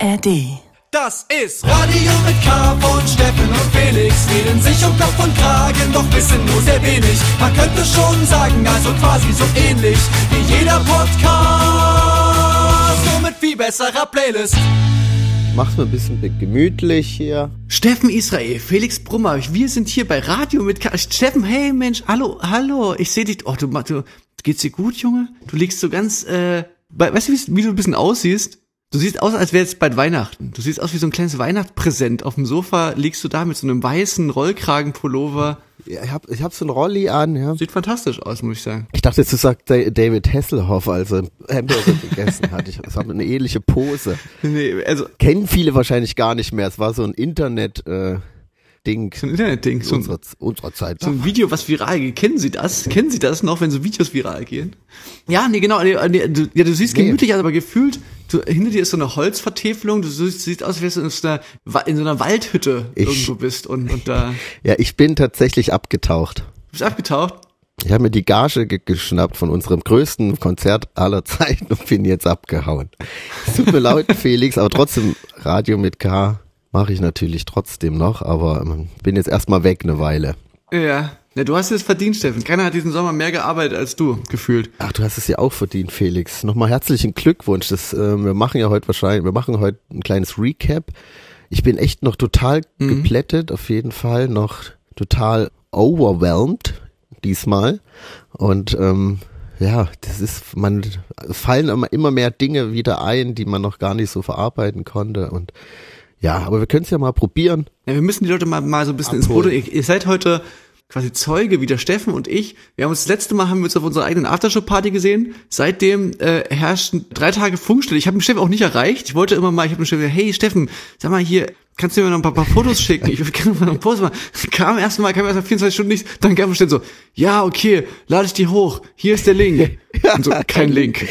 ARD. Das ist Radio mit K von Steffen und Felix. Reden sich um Kopf und Kragen, doch wissen nur sehr wenig. Man könnte schon sagen, also quasi so ähnlich wie jeder Podcast. Nur mit viel besserer Playlist. Mach's mal ein bisschen gemütlich hier. Steffen Israel, Felix Brummer, wir sind hier bei Radio mit K. Steffen, hey Mensch, hallo, hallo, ich sehe dich. Oh, du, du, geht's dir gut, Junge? Du liegst so ganz, äh, weißt du, wie, wie du ein bisschen aussiehst? Du siehst aus, als wäre es bald Weihnachten. Du siehst aus wie so ein kleines Weihnachtspräsent. Auf dem Sofa liegst du da mit so einem weißen Rollkragenpullover. Ja, ich hab, ich hab so ein Rolli an, ja. Sieht fantastisch aus, muss ich sagen. Ich dachte, jetzt du sagst David Hasselhoff, als er Hamburger gegessen hat. Ich, das hat eine ähnliche Pose. Nee, also. Kennen viele wahrscheinlich gar nicht mehr. Es war so ein Internet, äh, Ding. So ein Internetding. So unserer, unserer Zeit. So ein Video, was viral geht. Kennen Sie das? Kennen Sie das noch, wenn so Videos viral gehen? Ja, nee, genau. Nee, nee, du, ja, du siehst Nee. gemütlich, aus, aber gefühlt, du, hinter dir ist so eine Holzvertäfelung. Du siehst, siehst aus, als wärst du in so einer, in so einer Waldhütte Ich- irgendwo bist und, und da Ja, ich bin tatsächlich abgetaucht. bist abgetaucht. Ich habe mir die Gage ge geschnappt von unserem größten Konzert aller Zeiten und bin jetzt abgehauen. Es tut mir leid, Felix, aber trotzdem Radio mit K mache ich natürlich trotzdem noch, aber ähm, bin jetzt erstmal weg eine Weile. Ja. Ja, du hast es verdient, Steffen. Keiner hat diesen Sommer mehr gearbeitet als du, gefühlt. Ach, du hast es ja auch verdient, Felix. Nochmal herzlichen Glückwunsch. Das, äh, wir machen ja heute wahrscheinlich, wir machen heute ein kleines Recap. Ich bin echt noch total geplättet, auf jeden Fall, noch total overwhelmed diesmal. Und ähm, ja, das ist, man fallen immer, immer mehr Dinge wieder ein, die man noch gar nicht so verarbeiten konnte. Und ja, aber wir können es ja mal probieren. Ja, wir müssen die Leute mal, mal so ein bisschen ins Abholen. Boot. Ihr, ihr seid heute quasi Zeuge, wie der Steffen und ich. Wir haben uns das letzte Mal haben wir uns auf unserer eigenen Aftershow-Party gesehen. Seitdem äh, herrschten drei Tage Funkstille. Ich habe den Steffen auch nicht erreicht. Ich wollte immer mal, ich habe den Steffen gesagt, hey Steffen, sag mal hier, kannst du mir noch ein paar, paar Fotos schicken? Ich kann mal einen Post machen. Kam erst mal, kam erst mal 24 Stunden nichts. Dann kam Steffen so, ja, okay, lade ich die hoch. Hier ist der Link. Und so, kein Link.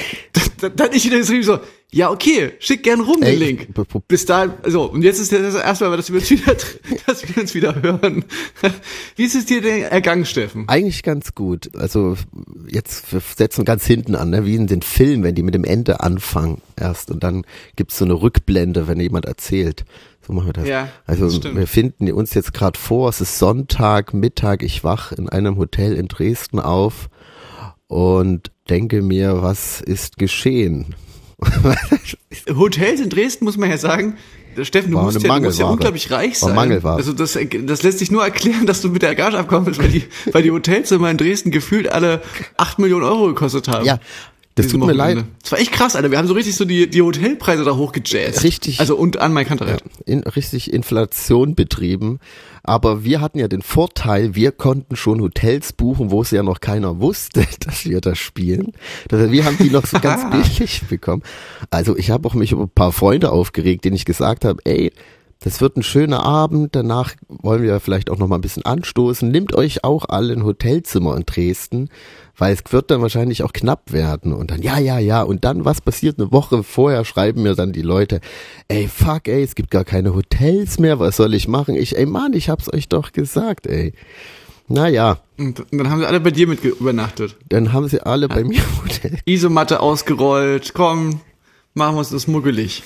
Dann, dann ich wieder geschrieben so, ja, okay, schick gern rum den Ey, Link. b- b- Bis dahin, so, und jetzt ist das erste Mal, dass wir uns wieder, dass wir uns wieder hören. Wie ist es dir denn ergangen, Steffen? Eigentlich ganz gut. Also jetzt wir setzen ganz hinten an, ne? wie in den Filmen, wenn die mit dem Ende anfangen erst und dann gibt's so eine Rückblende, wenn jemand erzählt. So machen wir das. Ja, also stimmt. wir finden uns jetzt gerade vor, es ist Sonntag, Mittag, ich wach in einem Hotel in Dresden auf und denke mir, was ist geschehen? Hotels in Dresden, muss man ja sagen, Steffen, du War musst ja, du musst ja unglaublich reich War sein. Mangelware. Also das, das lässt sich nur erklären, dass du mit der Gage abgekommen bist, weil die, weil die Hotelzimmer in Dresden gefühlt alle acht Millionen Euro gekostet haben. Ja, das tut mir Wochenende. leid. Das war echt krass, Alter. Wir haben so richtig so die, die Hotelpreise da hochgejazzt. Richtig. Also und an mein Kanterett. in, richtig Inflation betrieben. Aber wir hatten ja den Vorteil, wir konnten schon Hotels buchen, wo es ja noch keiner wusste, dass wir das spielen. Das, wir haben die noch so ganz billig bekommen. Also ich habe auch mich über ein paar Freunde aufgeregt, denen ich gesagt habe, ey, das wird ein schöner Abend, danach wollen wir vielleicht auch noch mal ein bisschen anstoßen. Nehmt euch auch alle ein Hotelzimmer in Dresden, weil es wird dann wahrscheinlich auch knapp werden. Und dann, ja, ja, ja. Und dann, was passiert eine Woche vorher, schreiben mir dann die Leute, ey, fuck, ey, es gibt gar keine Hotels mehr, was soll ich machen? Ich, ey, Mann, ich hab's euch doch gesagt, ey. Naja, Und dann haben sie alle bei dir mit übernachtet. dann haben sie alle bei mir Hotel. Isomatte ausgerollt, komm, machen wir uns das muggelig.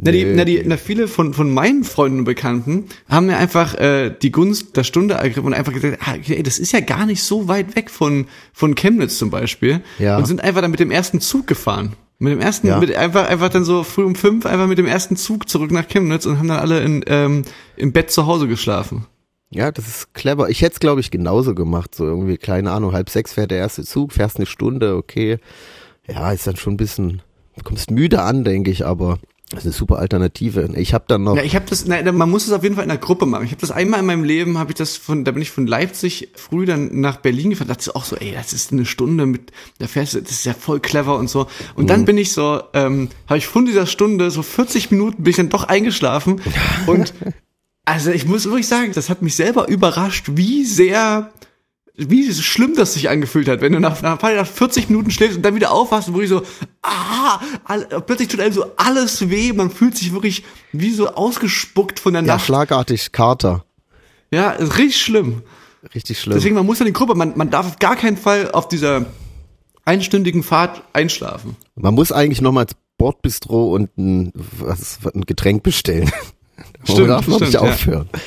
Na, die, Nee. na, die, na, viele von, von meinen Freunden und Bekannten haben mir einfach äh, die Gunst der Stunde ergriffen und einfach gesagt, ah, ey, das ist ja gar nicht so weit weg von, von Chemnitz zum Beispiel. Ja. Und sind einfach dann mit dem ersten Zug gefahren. Mit dem ersten, Ja. mit einfach, einfach dann so früh um fünf, einfach mit dem ersten Zug zurück nach Chemnitz und haben dann alle in, ähm, im Bett zu Hause geschlafen. Ja, das ist clever. Ich hätte es, glaube ich, genauso gemacht. So irgendwie, keine Ahnung, halb sechs fährt der erste Zug, fährst eine Stunde, okay. Ja, ist dann schon ein bisschen, du kommst müde an, denke ich, aber das ist eine super Alternative. Ich habe dann noch, Ja, ich habe das, na, man muss es auf jeden Fall in der Gruppe machen. Ich habe das einmal in meinem Leben, habe ich das von, da bin ich von Leipzig früh dann nach Berlin gefahren. Da dachte ich auch so, ey, das ist eine Stunde mit, da fährst du, das ist ja voll clever und so. Und Mhm. dann bin ich so, ähm, habe ich von dieser Stunde so 40 Minuten bin ich dann doch eingeschlafen und also ich muss wirklich sagen, das hat mich selber überrascht, wie sehr wie schlimm das sich angefühlt hat, wenn du nach, nach, nach 40 Minuten schläfst und dann wieder aufwachst, wo ich so, ah, all, plötzlich tut einem so alles weh, man fühlt sich wirklich wie so ausgespuckt von der ja, Nacht. schlagartig Kater. Ja, ist richtig schlimm. Richtig schlimm. Deswegen, man muss in die Gruppe, man, man darf auf gar keinen Fall auf dieser einstündigen Fahrt einschlafen. Man muss eigentlich nochmal Bordbistro und ein, was, ein Getränk bestellen. Stimmt, Man darf noch nicht ja. aufhören. Ja,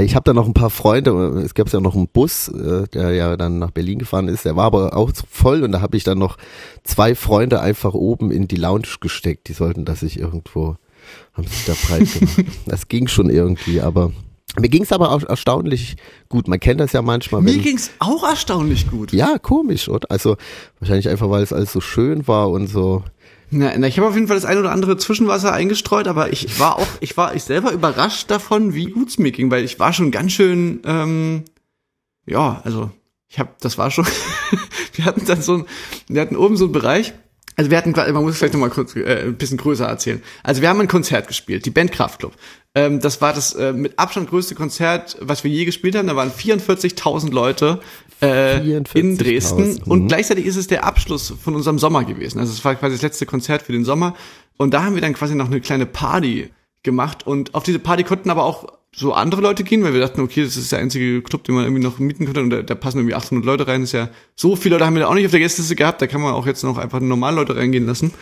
ich habe da noch ein paar Freunde. Es gab ja noch einen Bus, äh, der ja dann nach Berlin gefahren ist. Der war aber auch voll und da habe ich dann noch zwei Freunde einfach oben in die Lounge gesteckt. Die sollten das sich irgendwo, haben sich da breit gemacht. das ging schon irgendwie, aber mir ging es aber auch erstaunlich gut. Man kennt das ja manchmal. Mir ging's auch erstaunlich gut. ja, komisch, oder? Also wahrscheinlich einfach, weil es alles so schön war und so. Na, na, ich habe auf jeden Fall das ein oder andere Zwischenwasser eingestreut, aber ich war auch, ich war ich selber überrascht davon, wie gut's mir ging, weil ich war schon ganz schön, ähm, ja, also ich habe, das war schon, wir hatten dann so ein, wir hatten oben so einen Bereich, also wir hatten, man muss vielleicht nochmal kurz äh, ein bisschen größer erzählen. Also wir haben ein Konzert gespielt, die Band Kraftklub. Ähm, das war das äh, mit Abstand größte Konzert, was wir je gespielt haben. Da waren 44.000 Leute äh, in 44.000, Dresden und mhm. gleichzeitig ist es der Abschluss von unserem Sommer gewesen. Also es war quasi das letzte Konzert für den Sommer und da haben wir dann quasi noch eine kleine Party gemacht und auf diese Party konnten aber auch so andere Leute gehen, weil wir dachten, okay, das ist der einzige Club, den man irgendwie noch mieten könnte und da, da passen irgendwie 800 Leute rein. Das ist ja so viele Leute haben wir da auch nicht auf der Gästeliste gehabt. Da kann man auch jetzt noch einfach normale Leute reingehen lassen.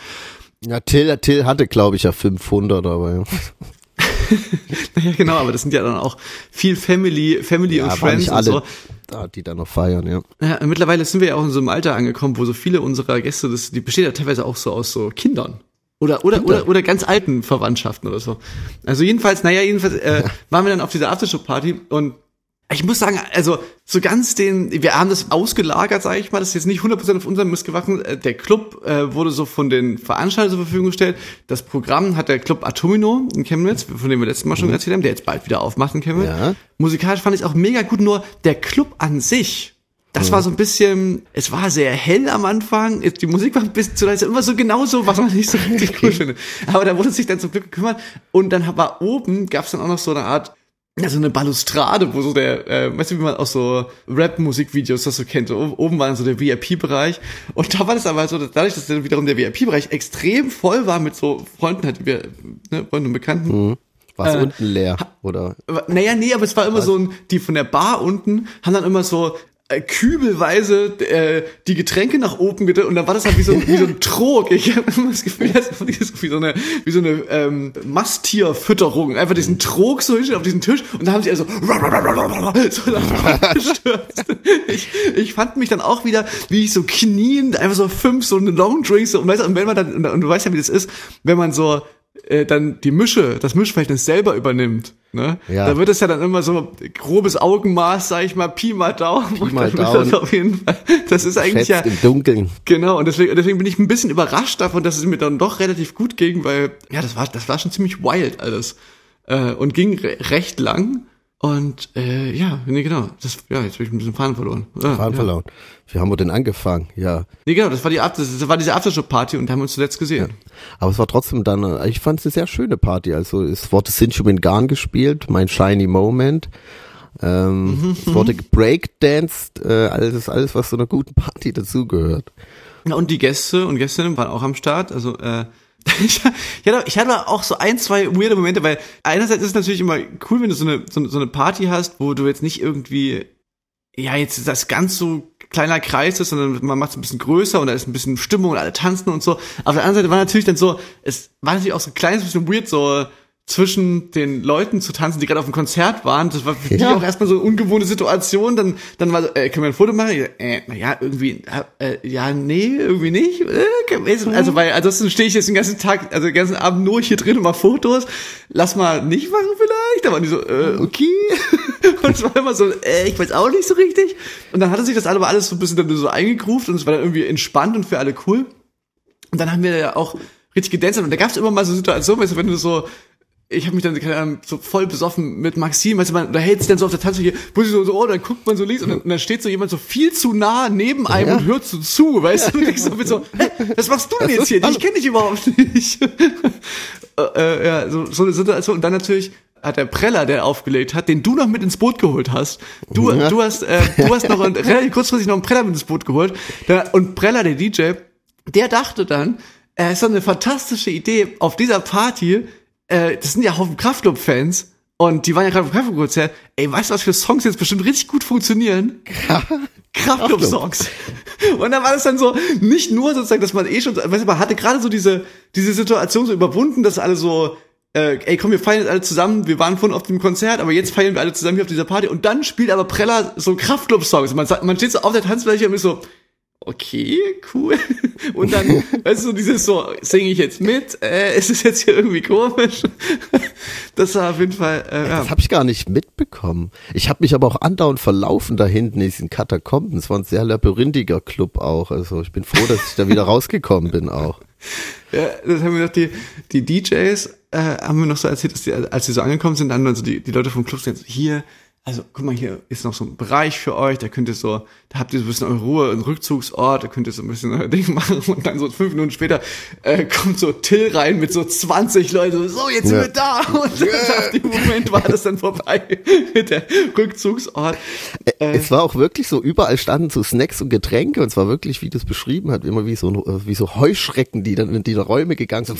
Ja, Till, Till hatte, glaube ich, ja 500, aber ja. Ja, genau, aber das sind ja dann auch viel Family, Family und Ja, waren Friends und so. da, die da noch feiern, ja. Ja, mittlerweile sind wir ja auch in so einem Alter angekommen, wo so viele unserer Gäste, das, die besteht ja teilweise auch so aus so Kindern. Oder, oder, Kinder. oder, oder ganz alten Verwandtschaften oder so. Also jedenfalls, naja, jedenfalls äh, waren wir dann auf dieser Aftershow-Party und ich muss sagen, also so ganz den, wir haben das ausgelagert, sage ich mal, das ist jetzt nicht 100% auf unserem Mist gewachsen. Äh, Der Club äh, wurde so von den Veranstaltern zur Verfügung gestellt. Das Programm hat der Club Atomino in Chemnitz, von dem wir letztes Mal schon erzählt haben, der jetzt bald wieder aufmacht in Chemnitz. Ja. Musikalisch fand ich es auch mega gut, nur der Club an sich, das war so ein bisschen, es war sehr hell am Anfang, die Musik war ein bisschen zu leise, immer so genauso, was man nicht so richtig cool findet. Aber da wurde sich dann zum Glück gekümmert und dann war oben, gab es dann auch noch so eine Art, ja, so eine Balustrade, wo so der, äh, weißt du, wie man aus so Rap-Musikvideos das so kennt, so, oben war dann so der VIP-Bereich und da war das aber so, dass dadurch, dass dann wiederum der VIP-Bereich extrem voll war mit so Freunden, halt, wir, ne, Freunden und Bekannten, War es Äh, unten leer, oder? Naja, nee, aber es war immer so ein, die von der Bar unten haben dann immer so kübelweise äh, die Getränke nach oben gedrückt und dann war das halt wie so, wie so ein Trog. Ich habe immer das Gefühl, das ist wie so eine, wie so eine ähm, Masttierfütterung. Einfach diesen Trog so hinstellen auf diesen Tisch und dann haben sie also so gestürzt. Ich, ich fand mich dann auch wieder, wie ich so kniend, einfach so fünf so eine Long Drinks so, und, weißt, und wenn man dann, und, und du weißt ja, wie das ist, wenn man so äh, dann die Mische, das Mischverhältnis selber übernimmt, ne? Ja. Da wird es ja dann immer so grobes Augenmaß, sag ich mal, Pi mal Daumen. und mal Daumen. Das auf jeden Fall. Das ist eigentlich Schätzt ja im Dunkeln. genau. Und deswegen, deswegen bin ich ein bisschen überrascht davon, dass es mir dann doch relativ gut ging, weil ja, das war, das war schon ziemlich wild alles äh, und ging re recht lang. Und äh, ja, nee, genau. Das, ja, jetzt habe ich ein bisschen Faden verloren. Ja, Fahren ja. verloren. Wie haben wir denn angefangen? Ja. Nee, genau. Das war die das war diese Aftershow-Party und da haben wir uns zuletzt gesehen. Aber es war trotzdem dann, äh, ich fand es eine sehr schöne Party. Also es wurde Sinchumin Garn gespielt, mein Shiny Moment. Ähm, es wurde breakdanced, äh, alles, alles, was zu einer guten Party dazugehört. Ja, und die Gäste und Gästinnen waren auch am Start. Also äh, ich, hatte, ich hatte auch so ein, zwei weirde Momente, weil einerseits ist es natürlich immer cool, wenn du so eine, so, eine- so eine Party hast, wo du jetzt nicht irgendwie, ja, jetzt das ganz so kleiner Kreis ist, sondern man macht es ein bisschen größer und da ist ein bisschen Stimmung und alle tanzen und so. Auf der anderen Seite war natürlich dann so, es war natürlich auch so ein kleines bisschen weird, so zwischen den Leuten zu tanzen, die gerade auf dem Konzert waren. Das war für die Ja. auch erstmal so eine ungewohnte Situation. Dann, dann war so, äh, können wir ein Foto machen? Äh, naja, irgendwie, äh, ja, nee, irgendwie nicht. Äh, also, weil, ansonsten stehe ich jetzt den ganzen Tag, also den ganzen Abend nur hier drin und mal Fotos. Lass mal nicht machen vielleicht. Da waren die so, äh, okay. und es war immer so, äh, ich weiß auch nicht so richtig. Und dann hatte sich das aber alles so ein bisschen dann so eingegruft und es war dann irgendwie entspannt und für alle cool. Und dann haben wir ja auch richtig gedanced und da gab es immer mal so Situationen, wenn du so, ich habe mich dann keine Ahnung, so voll besoffen mit Maxim, weißt du, man, da hält sich dann so auf der Tanzfläche, wo sie so, so, oh, dann guckt man so links und dann, und dann steht so jemand so viel zu nah neben einem Ja. und hört so zu, weißt du, und denkst so, mit so, hä, was machst du denn jetzt hier? Ich kenne dich überhaupt nicht. äh, äh, ja, so, so eine Situation und dann natürlich hat der Preller, der aufgelegt hat, den du noch mit ins Boot geholt hast. Du, Ja. du hast, äh, du hast noch ein, relativ kurzfristig noch einen Preller mit ins Boot geholt. Da, und Preller, der DJ, der dachte dann, äh, ist so eine fantastische Idee auf dieser Party. Äh, das sind ja Haufen Kraftclub-Fans. Und die waren ja gerade auf dem Konzert. Ey, weißt du, was für Songs jetzt bestimmt richtig gut funktionieren? Kraftclub-Songs. Und dann war das dann so, nicht nur sozusagen, dass man eh schon, weißt du, man hatte gerade so diese, diese Situation so überwunden, dass alle so, äh, ey, komm, wir feiern jetzt alle zusammen, wir waren vorhin auf dem Konzert, aber jetzt feiern wir alle zusammen hier auf dieser Party und dann spielt aber Preller so Kraftclub-Songs. Man, man steht so auf der Tanzfläche und ist so, okay, cool. Und dann, weißt du, dieses so, singe ich jetzt mit, äh, ist es jetzt hier irgendwie komisch? Das war auf jeden Fall, äh, ja. Das habe ich gar nicht mitbekommen. Ich habe mich aber auch andauernd verlaufen da hinten in diesen Katakomben. Es war ein sehr labyrinthiger Club auch. Also ich bin froh, dass ich da wieder rausgekommen bin auch. Ja, das haben wir noch die, die DJs, äh, haben wir noch so erzählt, dass die, als sie so angekommen sind, dann also die, die Leute vom Club sind so, hier, also guck mal, hier ist noch so ein Bereich für euch, da könnt ihr so, da habt ihr so ein bisschen eure Ruhe, einen Rückzugsort, da könnt ihr so ein bisschen euer Ding machen und dann so fünf Minuten später äh, kommt so Till rein mit so 20 Leuten, so jetzt sind Ja. wir da und yeah. dem Moment war das dann vorbei mit der Rückzugsort. Äh, Es war auch wirklich so, überall standen so Snacks und Getränke und es war wirklich, wie du es beschrieben hat, immer wie so, äh, wie so Heuschrecken, die dann in die Räume gegangen sind.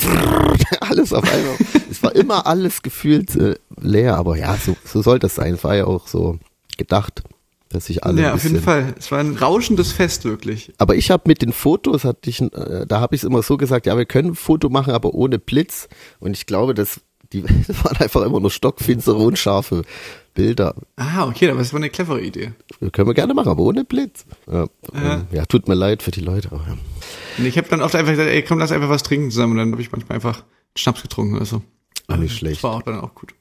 alles auf einmal. es war immer alles gefühlt äh, leer, aber ja, so, so soll das sein. Es war ja auch so gedacht, dass sich alle ja, auf jeden Fall. Es war ein rauschendes Fest, wirklich. Aber ich habe mit den Fotos, hatte ich, äh, da habe ich es immer so gesagt, ja, wir können ein Foto machen, aber ohne Blitz. Und ich glaube, das, die, das waren einfach immer nur stockfinstere, unscharfe Bilder. Ah, okay, aber das war eine clevere Idee. Können wir gerne machen, aber ohne Blitz. Ja, ähm, ja tut mir leid für die Leute. Aber, ja. Und ich habe dann oft einfach gesagt, ey, komm, lass einfach was trinken zusammen. Und dann habe ich manchmal einfach Schnaps getrunken oder so. Auch nicht Das schlecht. war auch dann auch gut.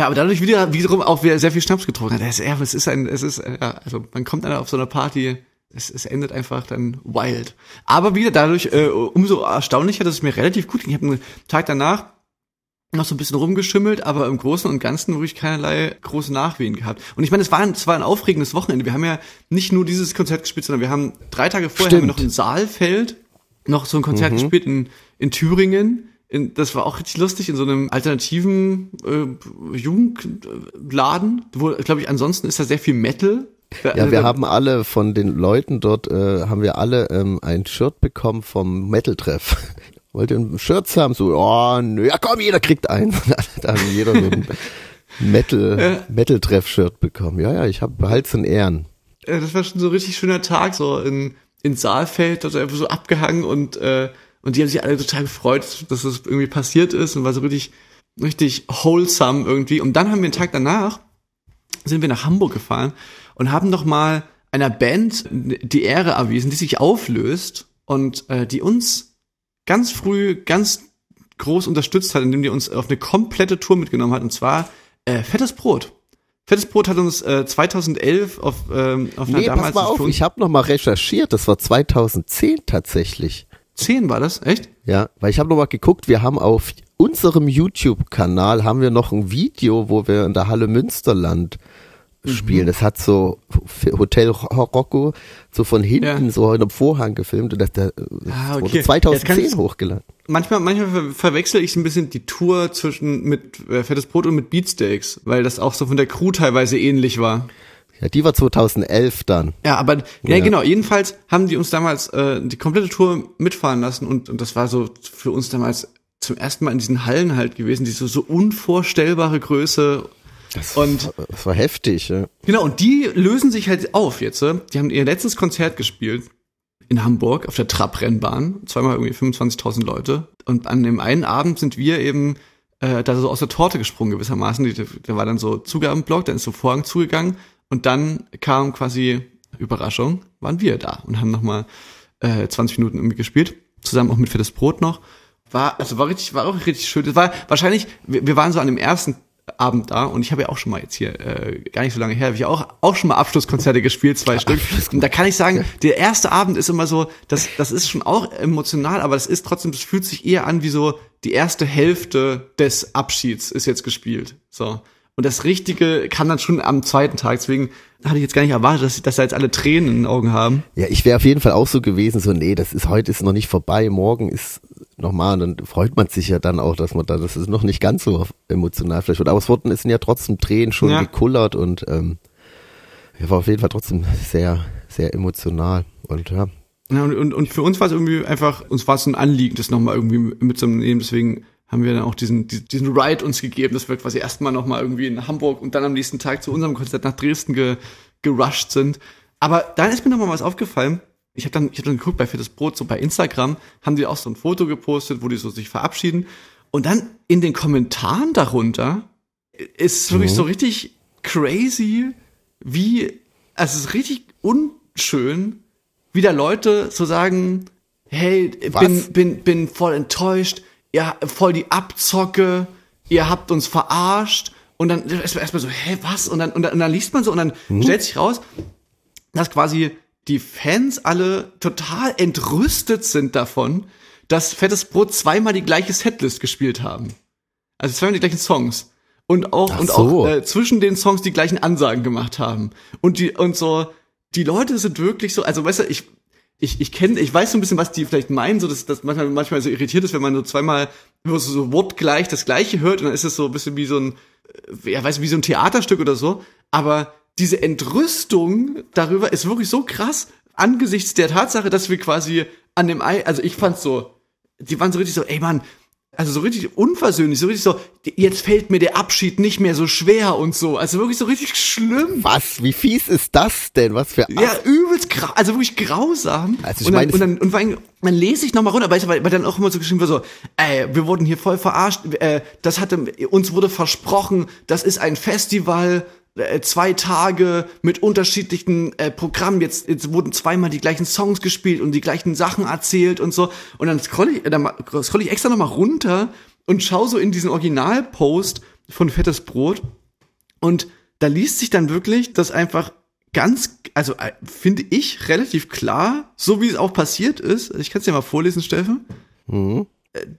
Ja, aber dadurch wieder, wiederum auch wieder sehr viel Schnaps getrunken hat. Es, ja, es ist ein, es ist, äh, ja, also man kommt dann auf so einer Party, es, es endet einfach dann wild. Aber wieder dadurch äh, umso erstaunlicher, dass es mir relativ gut ging. Ich habe einen Tag danach noch so ein bisschen rumgeschimmelt, aber im Großen und Ganzen wirklich keinerlei große Nachwehen gehabt. Und ich meine, es war, ein, es war ein aufregendes Wochenende. Wir haben ja nicht nur dieses Konzert gespielt, sondern wir haben drei Tage vorher haben wir noch in Saalfeld noch so ein Konzert gespielt in, in Thüringen. In, das war auch richtig lustig in so einem alternativen äh, Jugendladen, wo, glaube ich, ansonsten ist da sehr viel Metal. Ja, wir haben alle von den Leuten dort, äh, haben wir alle ähm, ein Shirt bekommen vom Metal-Treff. Wollte ein Shirt haben, so, oh, nö, ja komm, jeder kriegt eins. da haben jeder so ein Metal, Metal-Treff-Shirt bekommen. Ja, ja, ich habe Hals in Ehren. äh, das war schon so ein richtig schöner Tag, so in, in Saalfeld, also einfach so abgehangen und, äh, und die haben sich alle total gefreut, dass das irgendwie passiert ist und war so richtig, richtig wholesome irgendwie. Und dann haben wir einen Tag danach, sind wir nach Hamburg gefahren und haben noch mal einer Band die Ehre erwiesen, die sich auflöst und äh, die uns ganz früh ganz groß unterstützt hat, indem die uns auf eine komplette Tour mitgenommen hat und zwar äh, Fettes Brot. Fettes Brot hat uns äh, 2011 auf, ähm, auf einer Nee, pass damals mal auf, ich habe noch mal recherchiert, das war 2010 tatsächlich. 10 war das, echt? Ja, weil ich habe noch mal geguckt, wir haben auf unserem YouTube-Kanal haben wir noch ein Video, wo wir in der Halle Münsterland Mhm. spielen. Das hat so Hotel Rocco so von hinten Ja. so in einem Vorhang gefilmt und das, das Ah, wurde okay. Jetzt 2010 kannst- hochgeladen. Manchmal, manchmal ver verwechsel ich ein bisschen die Tour zwischen mit äh, Fettes Brot und mit Beatsteaks, weil das auch so von der Crew teilweise ähnlich war. Ja, die war 2011 dann. Ja, aber ja, Ja. genau. Jedenfalls haben die uns damals äh, die komplette Tour mitfahren lassen und, und das war so für uns damals zum ersten Mal in diesen Hallen halt gewesen, die so unvorstellbare Größe. Das, Und- das war heftig. Ja. Genau. Und die lösen sich halt auf jetzt. äh. Die haben ihr letztes Konzert gespielt in Hamburg auf der Trabrennbahn. Zweimal irgendwie 25.000 Leute. Und an dem einen Abend sind wir eben äh, da so aus der Torte gesprungen gewissermaßen. Da war dann so Zugabenblock, dann ist so Vorhang zugegangen und dann kam quasi Überraschung, waren wir da und haben nochmal äh, 20 Minuten irgendwie gespielt, zusammen auch mit Fettes Brot noch. War, also war richtig, war auch richtig schön. Das war wahrscheinlich, wir, wir waren so an dem ersten Abend da und ich habe ja auch schon mal jetzt hier, äh, gar nicht so lange her, habe ich auch, auch schon mal Abschlusskonzerte gespielt, zwei Stück. Und da kann ich sagen, der erste Abend ist immer so, das, das ist schon auch emotional, aber das ist trotzdem, das fühlt sich eher an wie so die erste Hälfte des Abschieds ist jetzt gespielt. So. Und das Richtige kam dann schon am zweiten Tag. Deswegen hatte ich jetzt gar nicht erwartet, dass, dass da jetzt alle Tränen in den Augen haben. Ja, ich wäre auf jeden Fall auch so gewesen, so, nee, das ist heute ist noch nicht vorbei, morgen ist nochmal, dann freut man sich ja dann auch, dass man da, das ist noch nicht ganz so emotional vielleicht, wird. aber es wurden, es sind ja trotzdem Tränen schon Ja. gekullert und ähm, ja, war auf jeden Fall trotzdem sehr, sehr emotional und ja. Ja, und, und, und für uns war es irgendwie einfach, uns war es ein Anliegen, das nochmal irgendwie mitzunehmen. Deswegen haben wir dann auch diesen, diesen Ride uns gegeben, dass wir quasi erstmal nochmal irgendwie in Hamburg und dann am nächsten Tag zu unserem Konzert nach Dresden ge, gerusht sind. Aber dann ist mir nochmal was aufgefallen. Ich habe dann, ich hab dann geguckt bei Fettes Brot, so bei Instagram, haben die auch so ein Foto gepostet, wo die so sich verabschieden. Und dann in den Kommentaren darunter ist wirklich mhm. so richtig crazy, wie, also es ist richtig unschön, wie da Leute so sagen, hey, bin, bin, bin voll enttäuscht, ja, voll die Abzocke, ihr habt uns verarscht. Und dann erstmal erst so, hä, was? Und dann, und dann, und dann liest man so und dann mhm. stellt sich raus, dass quasi die Fans alle total entrüstet sind davon, dass Fettes Brot zweimal die gleiche Setlist gespielt haben. Also zweimal die gleichen Songs. Und auch, und auch äh, zwischen den Songs die gleichen Ansagen gemacht haben. Und die, und so, die Leute sind wirklich so, also weißt du, ich, ich, ich kenne, ich weiß so ein bisschen, was die vielleicht meinen, so dass das manchmal, manchmal so irritiert ist, wenn man so zweimal so, wortgleich das gleiche hört und dann ist es so ein bisschen wie so ein, äh, ja, weiß wie so ein Theaterstück oder so. Aber diese Entrüstung darüber ist wirklich so krass angesichts der Tatsache, dass wir quasi an dem Ei, also ich fand's so, die waren so richtig so, ey Mann, also so richtig unversöhnlich, so richtig so, jetzt fällt mir der Abschied nicht mehr so schwer und so. Also wirklich so richtig schlimm. Was? Wie fies ist das denn? Was für. Ja, übelst grau, also wirklich grausam. Also ich und, dann, meine, und dann, und dann, dann lese ich nochmal runter, weil, weil dann auch immer so geschrieben wird so, ey, wir wurden hier voll verarscht, äh, das hatte, uns wurde versprochen, das ist ein Festival, zwei Tage mit unterschiedlichen äh, Programmen. Jetzt, jetzt wurden zweimal die gleichen Songs gespielt und die gleichen Sachen erzählt und so. Und dann scroll ich, äh, dann scroll ich extra nochmal runter und schau so in diesen Originalpost von Fettes Brot. Und da liest sich dann wirklich, dass einfach ganz, also äh, finde ich relativ klar, so wie es auch passiert ist. Ich kann es dir mal vorlesen, Steffen. Mhm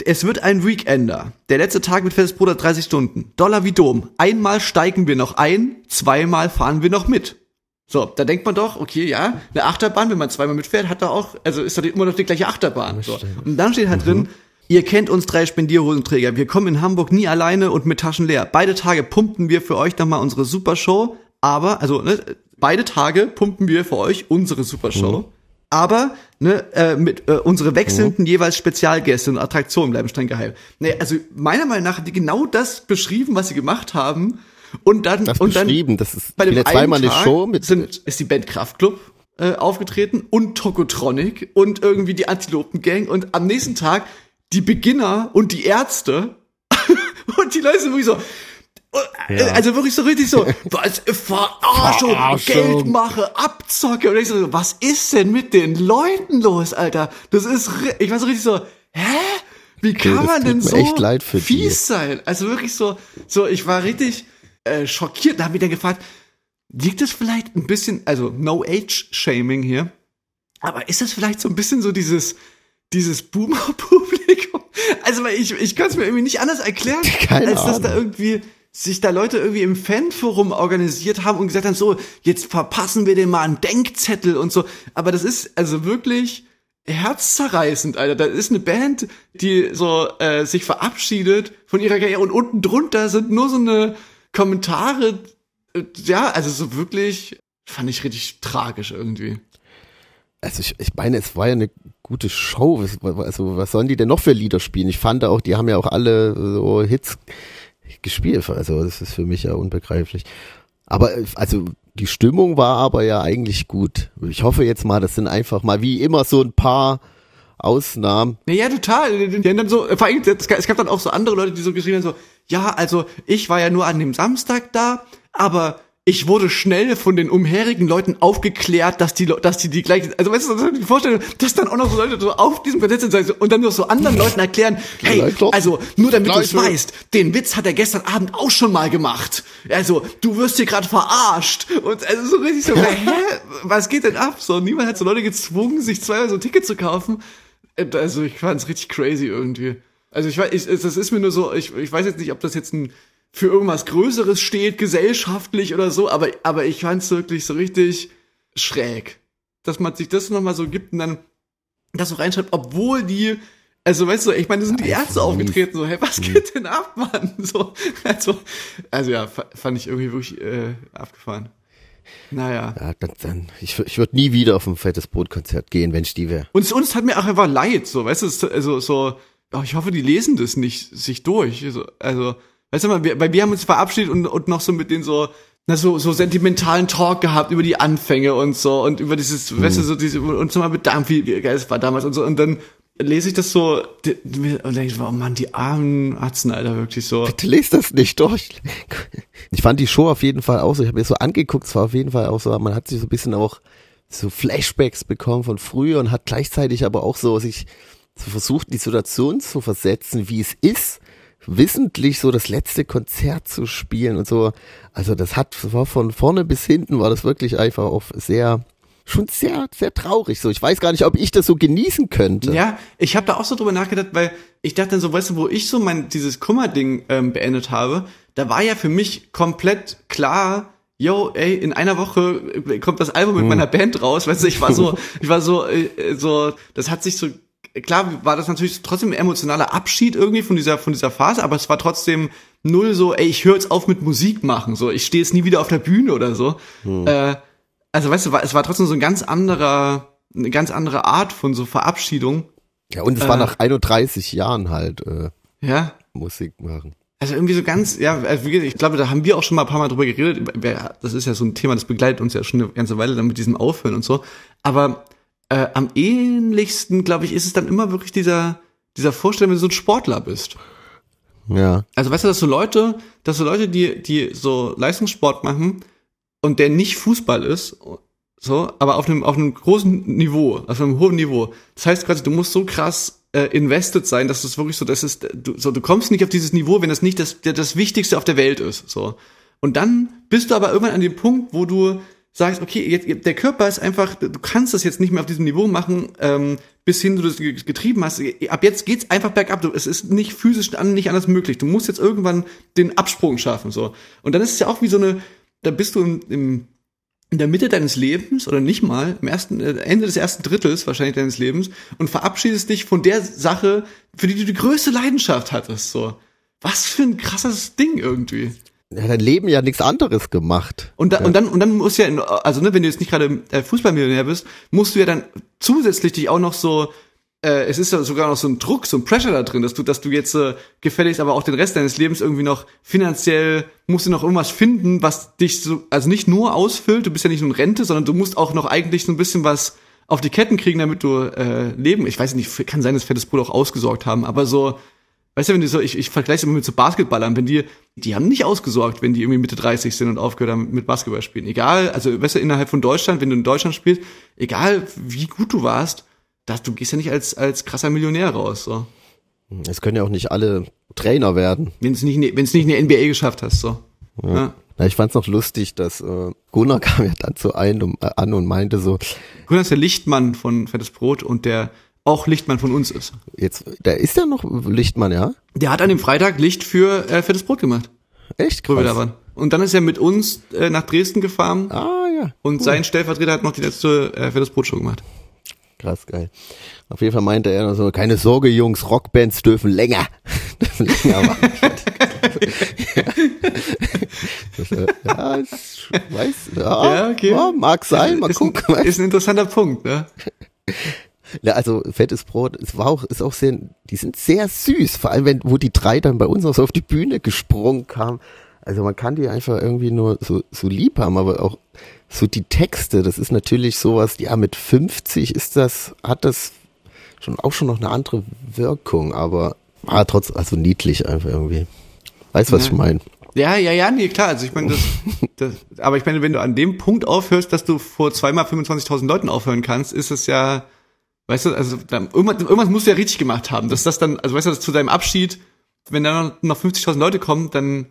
es wird ein Weekender. Der letzte Tag mit Fettes Bruder 30 Stunden. Dollar wie Dom. Einmal steigen wir noch ein, zweimal fahren wir noch mit. So, da denkt man doch, okay, ja, eine Achterbahn, wenn man zweimal mitfährt, hat da auch, also ist da immer noch die gleiche Achterbahn. So. Und dann steht halt mhm. drin, ihr kennt uns drei Spendierhosenträger. Wir kommen in Hamburg nie alleine und mit Taschen leer. Beide Tage pumpen wir für euch nochmal unsere Supershow. Aber, also, ne, beide Tage pumpen wir für euch unsere Supershow. Mhm aber ne, äh, mit äh, unsere wechselnden mhm. jeweils Spezialgäste und Attraktionen bleiben streng geheim. Nee, also meiner Meinung nach hat die genau das beschrieben, was sie gemacht haben. Und dann das und dann das ist bei dem zweimal eine Show mit sind, ist die Band Kraftklub äh, aufgetreten und Tokotronic und irgendwie die Antilopen Gang und am nächsten Tag die Beginner und die Ärzte und die Leute sind wirklich so ja. Also wirklich so richtig so, was, Verarschung, Verarschung, Geldmache, Abzocke. Und ich so, was ist denn mit den Leuten los, Alter? Das ist, ich war so richtig so, hä? Wie kann okay, man denn so fies die. sein? Also wirklich so, so, ich war richtig äh, schockiert. Da habe ich dann gefragt, liegt es vielleicht ein bisschen, also no age shaming hier, aber ist das vielleicht so ein bisschen so dieses, dieses Boomer-Publikum? Also weil ich, ich kann es mir irgendwie nicht anders erklären, Keine als dass da irgendwie sich da Leute irgendwie im Fanforum organisiert haben und gesagt haben, so, jetzt verpassen wir den mal einen Denkzettel und so. Aber das ist also wirklich herzzerreißend, Alter. Da ist eine Band, die so äh, sich verabschiedet von ihrer Karriere und unten drunter sind nur so eine Kommentare. Äh, ja, also so wirklich fand ich richtig tragisch irgendwie. Also ich, ich meine, es war ja eine gute Show. Also was sollen die denn noch für Lieder spielen? Ich fand auch, die haben ja auch alle so Hits gespielt. Also das ist für mich ja unbegreiflich. Aber also die Stimmung war aber ja eigentlich gut. Ich hoffe jetzt mal, das sind einfach mal wie immer so ein paar Ausnahmen. Ja, total. Die haben dann so, vor allem, es gab dann auch so andere Leute, die so geschrieben haben, so, ja, also ich war ja nur an dem Samstag da, aber ich wurde schnell von den umherigen Leuten aufgeklärt, dass die, dass die die gleiche, also weißt du, die Vorstellung, dass dann auch noch so Leute so auf diesem Podest sind und dann nur so anderen Leuten erklären, hey, also nur damit du es weißt, den Witz hat er gestern Abend auch schon mal gemacht. Also du wirst hier gerade verarscht und also so richtig so, hä, was geht denn ab? So niemand hat so Leute gezwungen, sich zweimal so ein Ticket zu kaufen. Also ich fand's richtig crazy irgendwie. Also ich weiß, ich, das ist mir nur so, ich, ich weiß jetzt nicht, ob das jetzt ein für irgendwas Größeres steht, gesellschaftlich oder so, aber, aber ich fand's wirklich so richtig schräg. Dass man sich das nochmal so gibt und dann das so reinschreibt, obwohl die, also weißt du, ich meine, da sind die Ärzte aufgetreten, so, hey, was geht denn ab, Mann? So, also, also ja, fand ich irgendwie wirklich äh, abgefahren. Naja. Ja, dann, dann, ich, ich würde nie wieder auf ein fettes Brotkonzert gehen, wenn ich die wäre. Und uns hat mir auch einfach leid, so, weißt du, also so, oh, ich hoffe, die lesen das nicht sich durch. Also, also weißt du mal, wir, weil wir haben uns verabschiedet und, und noch so mit den so, na, so, so sentimentalen Talk gehabt über die Anfänge und so und über dieses, mhm. weißt du, so diese, und so mal bedankt, wie, geil es war damals und so und dann lese ich das so und denke ich, oh Mann, die armen Atzen, Alter, wirklich so. Bitte lest das nicht durch. Ich fand die Show auf jeden Fall auch so, ich habe mir so angeguckt, es war auf jeden Fall auch so, man hat sich so ein bisschen auch so Flashbacks bekommen von früher und hat gleichzeitig aber auch so sich so versucht, die Situation zu versetzen, wie es ist, wissentlich so das letzte Konzert zu spielen und so. Also das hat, war von vorne bis hinten war das wirklich einfach auch sehr, schon sehr, sehr traurig. So, ich weiß gar nicht, ob ich das so genießen könnte. Ja, ich habe da auch so drüber nachgedacht, weil ich dachte dann so, weißt du, wo ich so mein dieses Kummerding ähm, beendet habe, da war ja für mich komplett klar, yo, ey, in einer Woche kommt das Album mit hm. meiner Band raus, weißt du, ich war so, ich war so, äh, so, das hat sich so klar war das natürlich trotzdem ein emotionaler Abschied irgendwie von dieser von dieser Phase, aber es war trotzdem null so, ey, ich höre jetzt auf mit Musik machen, so, ich stehe jetzt nie wieder auf der Bühne oder so. Hm. Äh, also weißt du, es war trotzdem so ein ganz anderer, eine ganz andere Art von so Verabschiedung. Ja, und es äh, war nach 31 Jahren halt äh, ja. Musik machen. Also irgendwie so ganz, ja, also ich glaube, da haben wir auch schon mal ein paar Mal drüber geredet. Das ist ja so ein Thema, das begleitet uns ja schon eine ganze Weile dann mit diesem Aufhören und so. Aber äh, am ähnlichsten, glaube ich, ist es dann immer wirklich dieser, dieser Vorstellung, wenn du so ein Sportler bist. Ja. Also weißt du, dass so Leute, dass so Leute, die, die so Leistungssport machen und der nicht Fußball ist, so, aber auf einem, auf einem großen Niveau, auf einem hohen Niveau. Das heißt quasi, du musst so krass äh, invested sein, dass das wirklich so, das ist, du, so, du kommst nicht auf dieses Niveau, wenn das nicht das, das Wichtigste auf der Welt ist, so. Und dann bist du aber irgendwann an dem Punkt, wo du sagst, okay, jetzt, der Körper ist einfach, du kannst das jetzt nicht mehr auf diesem Niveau machen, ähm, bis hin du das getrieben hast. Ab jetzt geht's einfach bergab. Du, es ist nicht physisch nicht anders möglich. Du musst jetzt irgendwann den Absprung schaffen, so. Und dann ist es ja auch wie so eine, da bist du im, im in der Mitte deines Lebens oder nicht mal im ersten äh, Ende des ersten Drittels wahrscheinlich deines Lebens und verabschiedest dich von der Sache, für die du die größte Leidenschaft hattest. So, was für ein krasses Ding irgendwie. Ja, dein Leben ja nichts anderes gemacht. Und, da, ja. und dann und dann musst du ja, also ne, wenn du jetzt nicht gerade äh, Fußballmillionär bist, musst du ja dann zusätzlich dich auch noch so äh, es ist ja sogar noch so ein Druck, so ein Pressure da drin, dass du, dass du jetzt äh, gefälligst aber auch den Rest deines Lebens irgendwie noch finanziell musst du noch irgendwas finden, was dich so, also nicht nur ausfüllt, du bist ja nicht nur in Rente, sondern du musst auch noch eigentlich so ein bisschen was auf die Ketten kriegen, damit du äh, leben. Ich weiß nicht, kann sein, dass Fettes Brot auch ausgesorgt haben, aber so, weißt du, wenn die so, ich, ich vergleiche immer mit so Basketballern, wenn die, die haben nicht ausgesorgt, wenn die irgendwie Mitte 30 sind und aufgehört haben mit Basketball spielen. Egal, also weißt du, innerhalb von Deutschland, wenn du in Deutschland spielst, egal wie gut du warst, das, du gehst ja nicht als, als krasser Millionär raus. So. Es können ja auch nicht alle Trainer werden. Wenn es nicht, wenn es nicht in der NBA geschafft hast, so. Ja. ja. Na, ich fand's noch lustig, dass äh, Gunnar kam ja dann zu ein und, äh, an und meinte so. Gunnar ist der Lichtmann von Fettes Brot und der auch Lichtmann von uns ist. Jetzt, der ist ja noch Lichtmann, ja? Der hat an dem Freitag Licht für äh, Fettes Brot gemacht. Echt krass. Wo wir da waren. Und dann ist er mit uns äh, nach Dresden gefahren. Ah ja. Und cool. sein Stellvertreter hat noch die letzte äh, Fettes Brot Show gemacht. Krass geil. Auf jeden Fall meinte er noch so, keine Sorge, Jungs, Rockbands dürfen länger. länger machen. ja, ich weiß, ja, ja, okay. ja mag sein, mal ist gucken. Ein, ist ein interessanter Punkt, ne? Ja, also fettes Brot, es war auch, ist auch sehr, die sind sehr süß, vor allem wenn, wo die drei dann bei uns auch so auf die Bühne gesprungen kamen. Also man kann die einfach irgendwie nur so, so lieb haben, aber auch so die Texte, das ist natürlich sowas, ja, mit 50 ist das, hat das schon auch schon noch eine andere Wirkung, aber war trotzdem, also niedlich einfach irgendwie. Weißt du, was ja. ich meine? Ja, ja, ja, nee, klar. Also ich meine, das, das, aber ich meine, wenn du an dem Punkt aufhörst, dass du vor zweimal 25.000 Leuten aufhören kannst, ist es ja, weißt du, also dann, irgendwas, irgendwas musst du ja richtig gemacht haben, dass das dann, also weißt du, zu deinem Abschied, wenn dann noch 50.000 Leute kommen, dann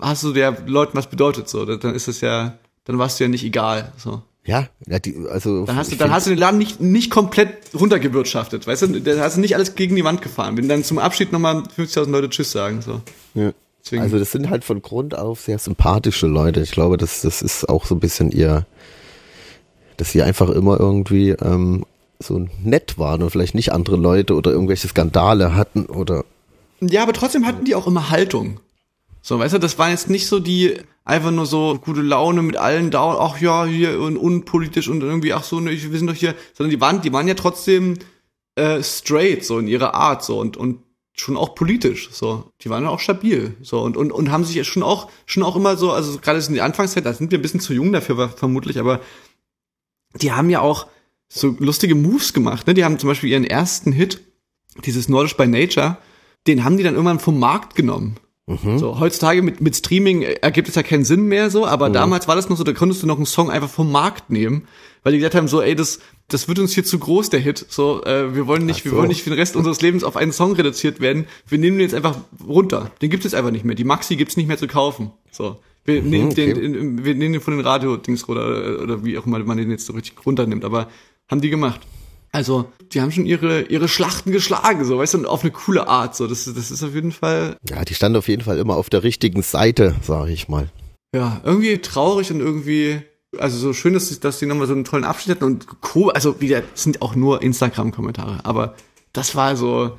hast du der Leuten was bedeutet, so, dann ist es ja, dann warst du ja nicht egal. So. Ja, ja die, also. Dann hast du, dann hast du den Laden nicht, nicht komplett runtergewirtschaftet, weißt du? Da hast du nicht alles gegen die Wand gefahren. Wenn dann zum Abschied nochmal 50.000 Leute Tschüss sagen, so. Ja. Deswegen. Also das sind halt von Grund auf sehr sympathische Leute. Ich glaube, das, das ist auch so ein bisschen ihr, dass sie einfach immer irgendwie ähm, so nett waren und vielleicht nicht andere Leute oder irgendwelche Skandale hatten oder. Ja, aber trotzdem hatten die auch immer Haltung. So, weißt du, das war jetzt nicht so die einfach nur so gute Laune mit allen da, ach ja, hier und unpolitisch und irgendwie, ach so, ne, wir sind doch hier, sondern die waren, die waren ja trotzdem äh, straight, so in ihrer Art, so und, und schon auch politisch, so. Die waren ja auch stabil, so und, und, und haben sich schon auch, schon auch immer so, also gerade in der Anfangszeit, da sind wir ein bisschen zu jung dafür vermutlich, aber die haben ja auch so lustige Moves gemacht, ne? Die haben zum Beispiel ihren ersten Hit, dieses Nordisch by Nature, den haben die dann irgendwann vom Markt genommen. Mhm. So, heutzutage mit, mit Streaming ergibt es ja keinen Sinn mehr so, aber mhm. damals war das noch so, da konntest du noch einen Song einfach vom Markt nehmen, weil die gesagt haben, so, ey, das, das wird uns hier zu groß, der Hit. So, äh, wir wollen nicht, so. wir wollen nicht für den Rest unseres Lebens auf einen Song reduziert werden. Wir nehmen den jetzt einfach runter. Den gibt es einfach nicht mehr. Die Maxi gibt's nicht mehr zu kaufen. So. Wir mhm, nehmen okay. den, wir nehmen den von den Radio-Dings oder, oder wie auch immer man den jetzt so richtig runternimmt, aber haben die gemacht. Also, die haben schon ihre, ihre Schlachten geschlagen, so, weißt du, und auf eine coole Art, so. Das, das ist auf jeden Fall. Ja, die standen auf jeden Fall immer auf der richtigen Seite, sag ich mal. Ja, irgendwie traurig und irgendwie, also so schön, dass, dass die nochmal so einen tollen Abschnitt hatten und cool, also wieder, sind auch nur Instagram-Kommentare, aber das war so,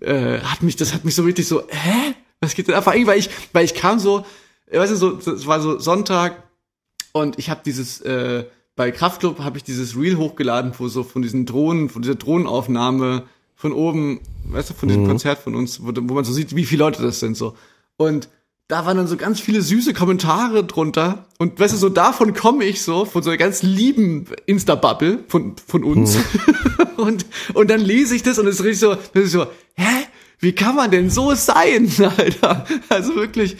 äh, hat mich, das hat mich so richtig so, hä? Was geht denn ab? Weil ich, weil ich kam so, weißt du, so, es war so Sonntag und ich habe dieses, äh, bei Kraftclub habe ich dieses Reel hochgeladen, wo so von diesen Drohnen, von dieser Drohnenaufnahme von oben, weißt du, von diesem mhm. Konzert von uns, wo, wo, man so sieht, wie viele Leute das sind, so. Und da waren dann so ganz viele süße Kommentare drunter. Und weißt du, so davon komme ich so, von so einer ganz lieben Insta-Bubble von, von uns. Mhm. und, und dann lese ich das und es ist richtig so, das ist so, hä? Wie kann man denn so sein, Alter? Also wirklich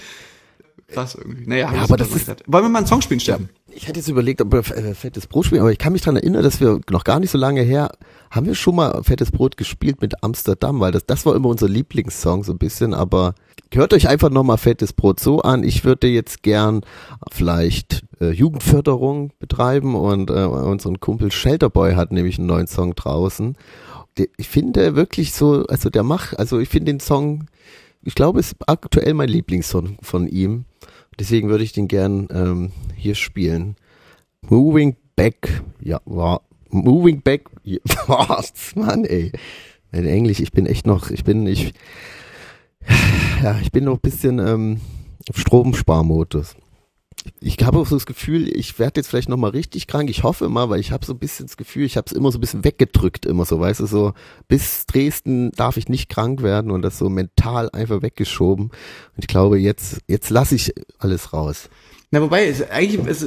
krass irgendwie. Naja, ja, aber das ist, wollen wir mal einen Song spielen, Stefan? Ich hätte jetzt überlegt, ob wir äh, Fettes Brot spielen, aber ich kann mich daran erinnern, dass wir noch gar nicht so lange her, haben wir schon mal Fettes Brot gespielt mit Amsterdam, weil das, das war immer unser Lieblingssong so ein bisschen, aber hört euch einfach nochmal Fettes Brot so an. Ich würde jetzt gern vielleicht äh, Jugendförderung betreiben und äh, unseren Kumpel Shelterboy hat nämlich einen neuen Song draußen. Ich finde wirklich so, also der macht, also ich finde den Song, ich glaube, es ist aktuell mein Lieblingssong von ihm. Deswegen würde ich den gern ähm, hier spielen. Moving Back, ja, war Moving Back, was, Mann, ey. In Englisch, ich bin echt noch, ich bin, ich, ja, ich bin noch ein bisschen ähm, Stromsparmodus. Ich habe auch so das Gefühl, ich werde jetzt vielleicht nochmal richtig krank. Ich hoffe mal, weil ich habe so ein bisschen das Gefühl, ich habe es immer so ein bisschen weggedrückt, immer so, weißt du, so bis Dresden darf ich nicht krank werden und das so mental einfach weggeschoben. Und ich glaube, jetzt, jetzt lasse ich alles raus. Na, wobei, ist eigentlich, ist,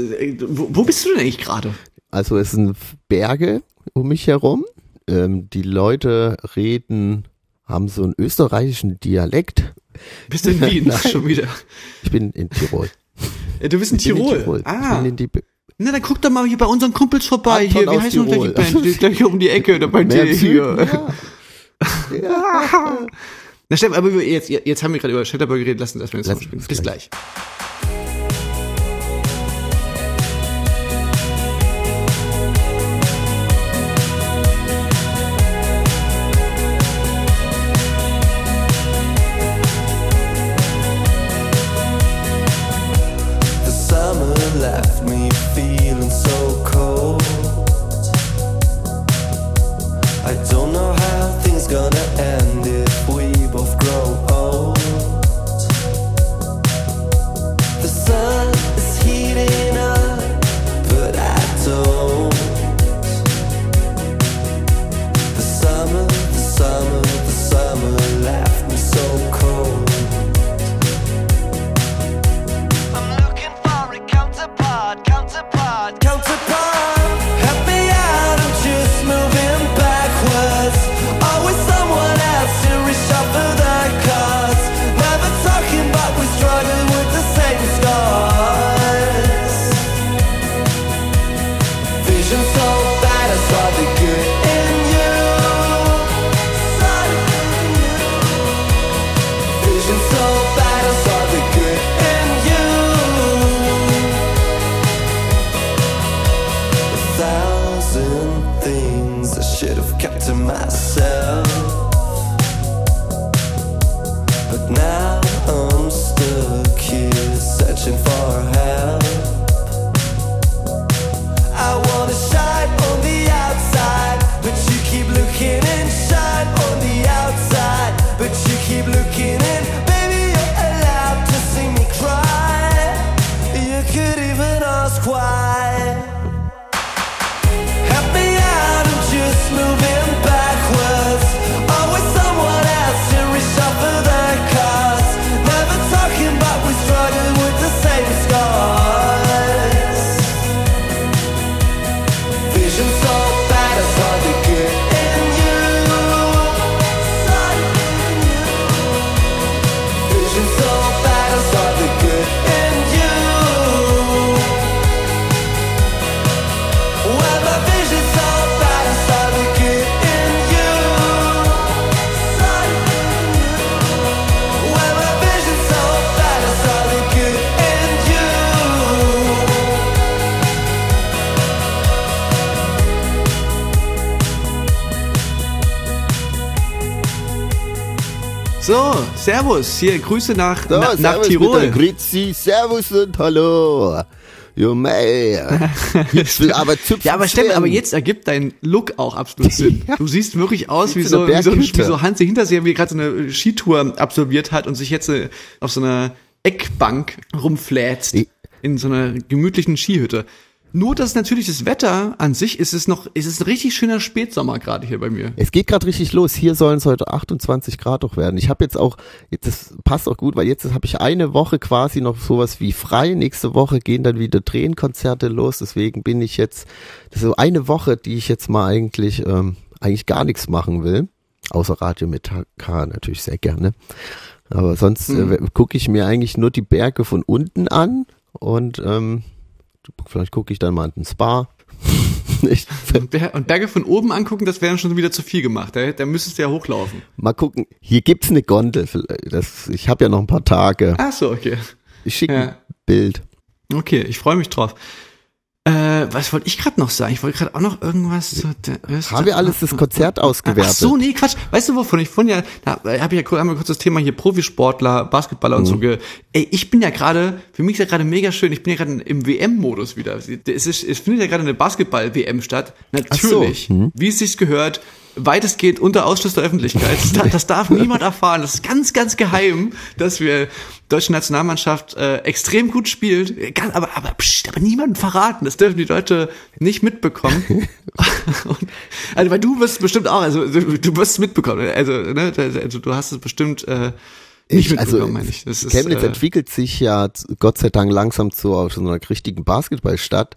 wo, wo bist du denn eigentlich gerade? Also es sind Berge um mich herum. Ähm, die Leute reden, haben so einen österreichischen Dialekt. Bist du in Wien schon wieder? Ich bin in Tirol. Ja, du bist in Tirol. in Tirol. Ah. Na, dann guck doch mal hier bei unseren Kumpels vorbei. Anton hier, wie heißt unsere Band? Die ist gleich um die Ecke, da bei dir hier. Ja. ja. Na, Steffen, aber jetzt, jetzt haben wir gerade über Shatterboy geredet, lassen wir das jetzt spielen. Bis gleich. Help Servus, hier Grüße nach, So, na, nach servus Tirol. Grüezi, servus und hallo. Jo, mei. Aber Ja, aber werden. aber jetzt ergibt dein Look auch absolut Sinn. Ja. Du siehst wirklich aus wie so, wie so, wie so Hansi Hinterseher, wie gerade so eine Skitour absolviert hat und sich jetzt äh, auf so einer Eckbank rumfläzt. In so einer gemütlichen Skihütte. Nur das natürlich das Wetter an sich ist es noch, ist es ein richtig schöner Spätsommer gerade hier bei mir. Es geht gerade richtig los. Hier sollen es heute 28 Grad auch werden. Ich habe jetzt auch, jetzt das passt auch gut, weil jetzt habe ich eine Woche quasi noch sowas wie frei. Nächste Woche gehen dann wieder Tränenkonzerte los. Deswegen bin ich jetzt, das ist so eine Woche, die ich jetzt mal eigentlich, ähm, eigentlich gar nichts machen will. Außer Radio mit K natürlich sehr gerne. Aber sonst äh, gucke ich mir eigentlich nur die Berge von unten an und ähm, vielleicht gucke ich dann mal den Spa. Ich, Und, Ber und Berge von oben angucken, das wäre schon wieder zu viel gemacht. Da, da müsstest du ja hochlaufen. Mal gucken. Hier gibt's eine Gondel. Das, ich habe ja noch ein paar Tage. Ach so, okay. Ich schicke Ja. ein Bild. Okay, ich freue mich drauf. Äh, was wollte ich gerade noch sagen? Ich wollte gerade auch noch irgendwas zu der Öster Haben wir alles das Konzert ausgewertet? Ach so, nee, Quatsch. Weißt du, wovon ich vorhin ja, da habe ich ja kurz, einmal kurz das Thema hier Profisportler, Basketballer Mhm. und so. Ge Ey, ich bin ja gerade, für mich ist ja gerade mega schön, ich bin ja gerade im WM-Modus wieder. Es, ist, es findet ja gerade eine Basketball-WM statt. Natürlich, so, mhm. wie es sich gehört, weitestgehend unter Ausschluss der Öffentlichkeit. Das, darf- das darf niemand erfahren. Das ist ganz, ganz geheim, dass wir deutsche Nationalmannschaft äh, extrem gut spielt. Ganz, aber, aber, pst, aber niemandem verraten. Das dürfen die Leute nicht mitbekommen. Und, also, weil du wirst bestimmt auch, also du, du wirst es mitbekommen. Also, ne, also du hast es bestimmt äh, nicht Ich, also, mitbekommen, meine ich. Das ist, Chemnitz äh, entwickelt sich ja Gott sei Dank langsam zu auf so einer richtigen Basketballstadt.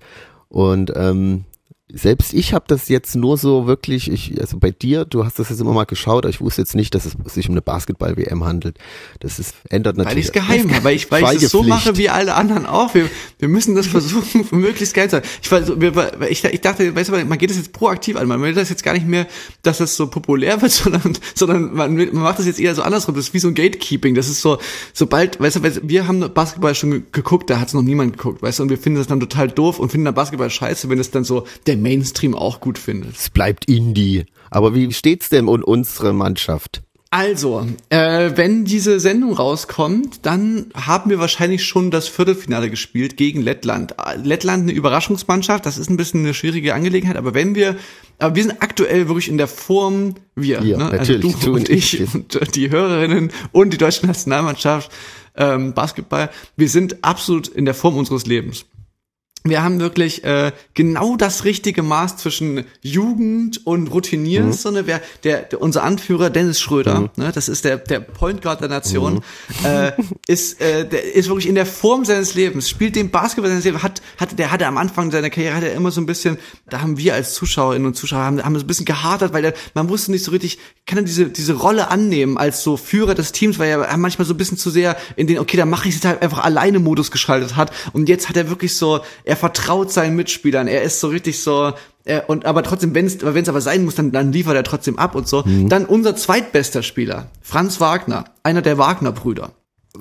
Und ähm, selbst ich habe das jetzt nur so wirklich, ich, also bei dir, du hast das jetzt immer mal geschaut, aber ich wusste jetzt nicht, dass es sich um eine Basketball-WM handelt. Das ist, ändert Weil natürlich. ich es geheim habe, weil ich, weil ich es so mache wie alle anderen auch. Wir, wir müssen das versuchen, möglichst geil zu sein. Ich, war weil ich, ich dachte, weißt du, man geht das jetzt proaktiv an. Man will das jetzt gar nicht mehr, dass das so populär wird, sondern, sondern man, man macht das jetzt eher so andersrum. Das ist wie so ein Gatekeeping. Das ist so, sobald, weißt du, wir haben Basketball schon ge- geguckt, da hat es noch niemand geguckt, weißt du, und wir finden das dann total doof und finden dann Basketball scheiße, wenn es dann so der Mainstream auch gut findet. Es bleibt Indie. Aber wie steht's denn um unsere Mannschaft? Also, äh, wenn diese Sendung rauskommt, dann haben wir wahrscheinlich schon das Viertelfinale gespielt gegen Lettland. Lettland eine Überraschungsmannschaft, das ist ein bisschen eine schwierige Angelegenheit, aber wenn wir, aber wir sind aktuell wirklich in der Form, wir, Wir, ne? natürlich, also du und ich ich. und äh, die Hörerinnen und die deutsche Nationalmannschaft ähm, Basketball, wir sind absolut in der Form unseres Lebens. Wir haben wirklich äh, genau das richtige Maß zwischen Jugend und Routiniers. Mhm. So, ne? Wer, der, der, unser Anführer Dennis Schröder, ne? das ist der, der Point Guard der Nation, Mhm. äh, ist, äh, der ist wirklich in der Form seines Lebens, spielt den Basketball seines Lebens, hat, hat, der hatte am Anfang seiner Karriere hat er immer so ein bisschen, da haben wir als Zuschauerinnen und Zuschauer haben, haben so ein bisschen gehadert, weil der, man wusste nicht so richtig, kann er diese, diese Rolle annehmen als so Führer des Teams, weil er manchmal so ein bisschen zu sehr in den, okay, dann mache ich es halt einfach alleine Modus geschaltet hat und jetzt hat er wirklich so, er vertraut seinen Mitspielern, er ist so richtig so, äh, und aber trotzdem, wenn es wenn es aber sein muss, dann, dann liefert er trotzdem ab und so. Dann unser zweitbester Spieler, Franz Wagner, einer der Wagner-Brüder.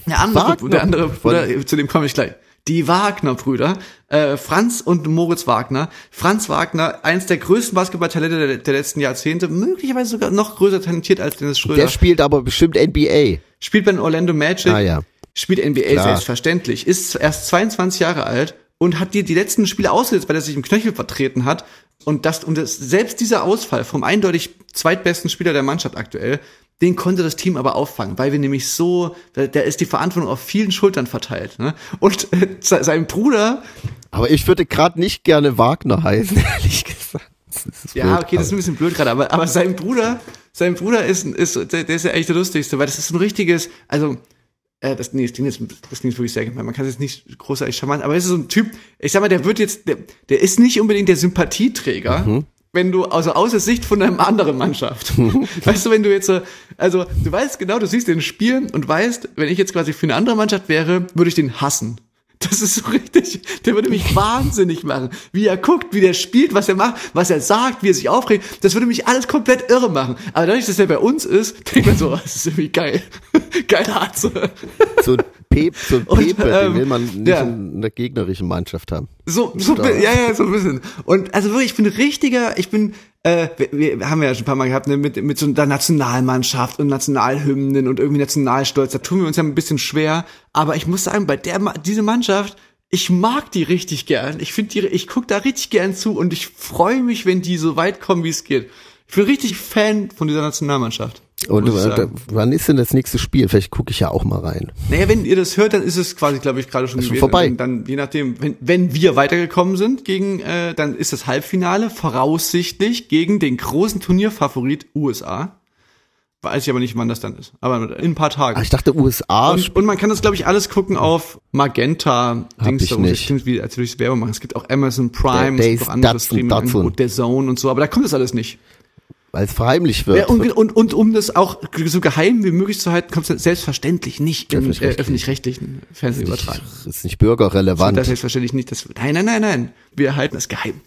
Der andere, Wagner- der andere Bruder, zu dem komme ich gleich. Die Wagner-Brüder, äh, Franz und Moritz Wagner. Franz Wagner, eins der größten Basketballtalente der, der letzten Jahrzehnte, möglicherweise sogar noch größer talentiert als Dennis Schröder. Der spielt aber bestimmt NBA. Spielt bei den Orlando Magic, Ah ja. spielt NBA Klar. selbstverständlich, ist erst 22 Jahre alt und hat dir die letzten Spiele ausgesetzt, weil er sich im Knöchel vertreten hat. Und das, und das, selbst dieser Ausfall vom eindeutig zweitbesten Spieler der Mannschaft aktuell, den konnte das Team aber auffangen, weil wir nämlich so, da, da ist die Verantwortung auf vielen Schultern verteilt. Ne? Und äh, se- sein Bruder, Aber ich würde gerade nicht gerne Wagner heißen, ehrlich gesagt. Ja, okay, das ist ein bisschen blöd gerade, aber, aber sein Bruder, sein Bruder ist, ist der, der ist ja echt der lustigste, weil das ist ein richtiges, also äh, das, nee, das klingt jetzt, das klingt wirklich sehr gemein. Man kann es jetzt nicht großartig charmant, aber es ist so ein Typ, ich sag mal, der wird jetzt, der, der ist nicht unbedingt der Sympathieträger, Mhm. wenn du, also aus der Sicht von einer anderen Mannschaft. weißt du, wenn du jetzt so, also du weißt genau, du siehst den Spiel und weißt, wenn ich jetzt quasi für eine andere Mannschaft wäre, würde ich den hassen. Das ist so richtig, der würde mich wahnsinnig machen. Wie er guckt, wie der spielt, was er macht, was er sagt, wie er sich aufregt, das würde mich alles komplett irre machen. Aber dadurch, dass er bei uns ist, denkt man so, das ist irgendwie geil. Geil Arzt. So Pep, so ein Und, Pepe, den ähm, will man nicht ja. in der gegnerischen Mannschaft haben. So, so ja, ja, so ein bisschen. Und also wirklich, ich bin richtiger, ich bin, äh, wir, wir haben ja schon ein paar Mal gehabt, ne, mit, mit so einer Nationalmannschaft und Nationalhymnen und irgendwie Nationalstolz, da tun wir uns ja ein bisschen schwer. Aber ich muss sagen, bei der, diese Mannschaft, ich mag die richtig gern. Ich finde die, ich guck da richtig gern zu und ich freue mich, wenn die so weit kommen, wie es geht. Ich bin richtig Fan von dieser Nationalmannschaft. Und äh, wann ist denn das nächste Spiel? Vielleicht gucke ich ja auch mal rein. Naja, wenn ihr das hört, dann ist es quasi, glaube ich, gerade schon, schon vorbei. Dann, dann je nachdem, wenn, wenn wir weitergekommen sind gegen, äh, dann ist das Halbfinale voraussichtlich gegen den großen Turnierfavorit USA. Weiß ich aber nicht, wann das dann ist. Aber in ein paar Tagen. Ah, ich dachte USA. und, und man kann das, glaube ich, alles gucken auf Magenta. Dings, ich da nicht. klingt wie, als würde ich Werbung machen. Es gibt auch Amazon Prime, es gibt auch andere Streaming, der Zone und so. Aber da kommt das alles nicht. Weil es verheimlicht wird. Ja, und, und, und um das auch so geheim wie möglich zu halten, kommt es selbstverständlich nicht im äh, Öffentlich-rechtlich. öffentlich-rechtlichen Fernsehen übertragen. ist nicht bürgerrelevant. Das selbstverständlich nicht. Das, nein, nein, nein, nein. Wir halten das geheim.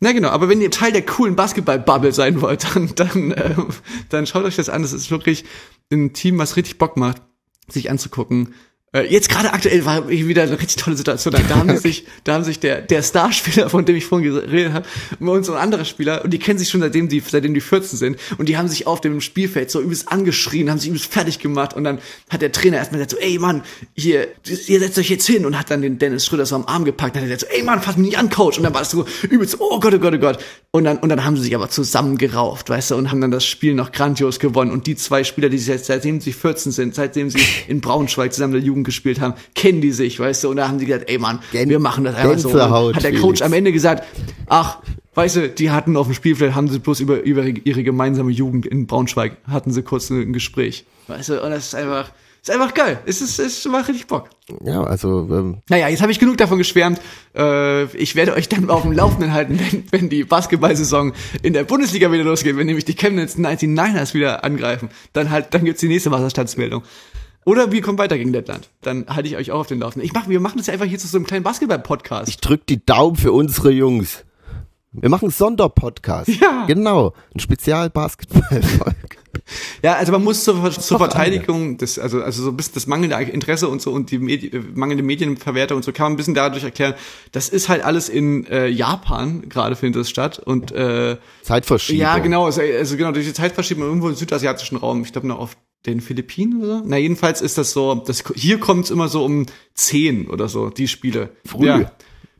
Na genau, aber wenn ihr Teil der coolen Basketball-Bubble sein wollt, dann, dann, äh, dann schaut euch das an. Das ist wirklich ein Team, was richtig Bock macht, sich anzugucken. Äh, jetzt gerade aktuell war wieder eine richtig tolle Situation. Da haben sich, da haben sich der, der Starspieler, von dem ich vorhin geredet habe, und so ein anderer Spieler, und die kennen sich schon seitdem die, seitdem die 14 sind, und die haben sich auf dem Spielfeld so übelst angeschrien, haben sich übelst fertig gemacht, und dann hat der Trainer erstmal gesagt so, ey Mann, hier, ihr setzt euch jetzt hin, und hat dann den Dennis Schröder so am Arm gepackt, und hat er gesagt so, ey Mann, fass mich nicht an, Coach, und dann war es so übelst, oh Gott, oh Gott, oh Gott, und dann, und dann haben sie sich aber zusammengerauft, weißt du, und haben dann das Spiel noch grandios gewonnen, und die zwei Spieler, die sich jetzt, seitdem sie 14 sind, seitdem sie in Braunschweig zusammen der Jugend gespielt haben, kennen die sich, weißt du, und da haben sie gesagt, ey Mann, Gän- wir machen das einfach so. Und hat der Felix. Coach am Ende gesagt, ach, weißt du, die hatten auf dem Spielfeld, haben sie bloß über, über ihre gemeinsame Jugend in Braunschweig, hatten sie kurz ein Gespräch. Weißt du, und das ist einfach, ist einfach geil. Es ist, es macht richtig Bock. Ja, also ähm, Naja, jetzt habe ich genug davon geschwärmt. Äh, ich werde euch dann auf dem Laufenden halten, wenn, wenn die Basketballsaison in der Bundesliga wieder losgeht, wenn nämlich die Chemnitz 99ers wieder angreifen. Dann halt, dann gibt's die nächste Wasserstandsmeldung. Oder wir kommen weiter gegen Lettland. Dann halte ich euch auch auf den Laufenden. Ich mach, wir machen das ja einfach hier zu so einem kleinen Basketball-Podcast. ich drück die Daumen für unsere Jungs. Wir machen einen Sonderpodcast. Ja. Genau. Ein Spezial-Basketball-Folge. Ja, also man muss zur, zur Verteidigung, des, also, also so ein bisschen das mangelnde Interesse und so und die Medi mangelnde Medienverwertung und so kann man ein bisschen dadurch erklären. Das ist halt alles in äh, Japan gerade findet das statt und äh, Zeitverschiebung. ja genau, also, also genau durch die Zeitverschiebung irgendwo im südasiatischen Raum. Ich glaube noch auf den Philippinen oder so. Na jedenfalls ist das so, das hier kommt's immer so um 10 oder so die Spiele. Früh. Ja.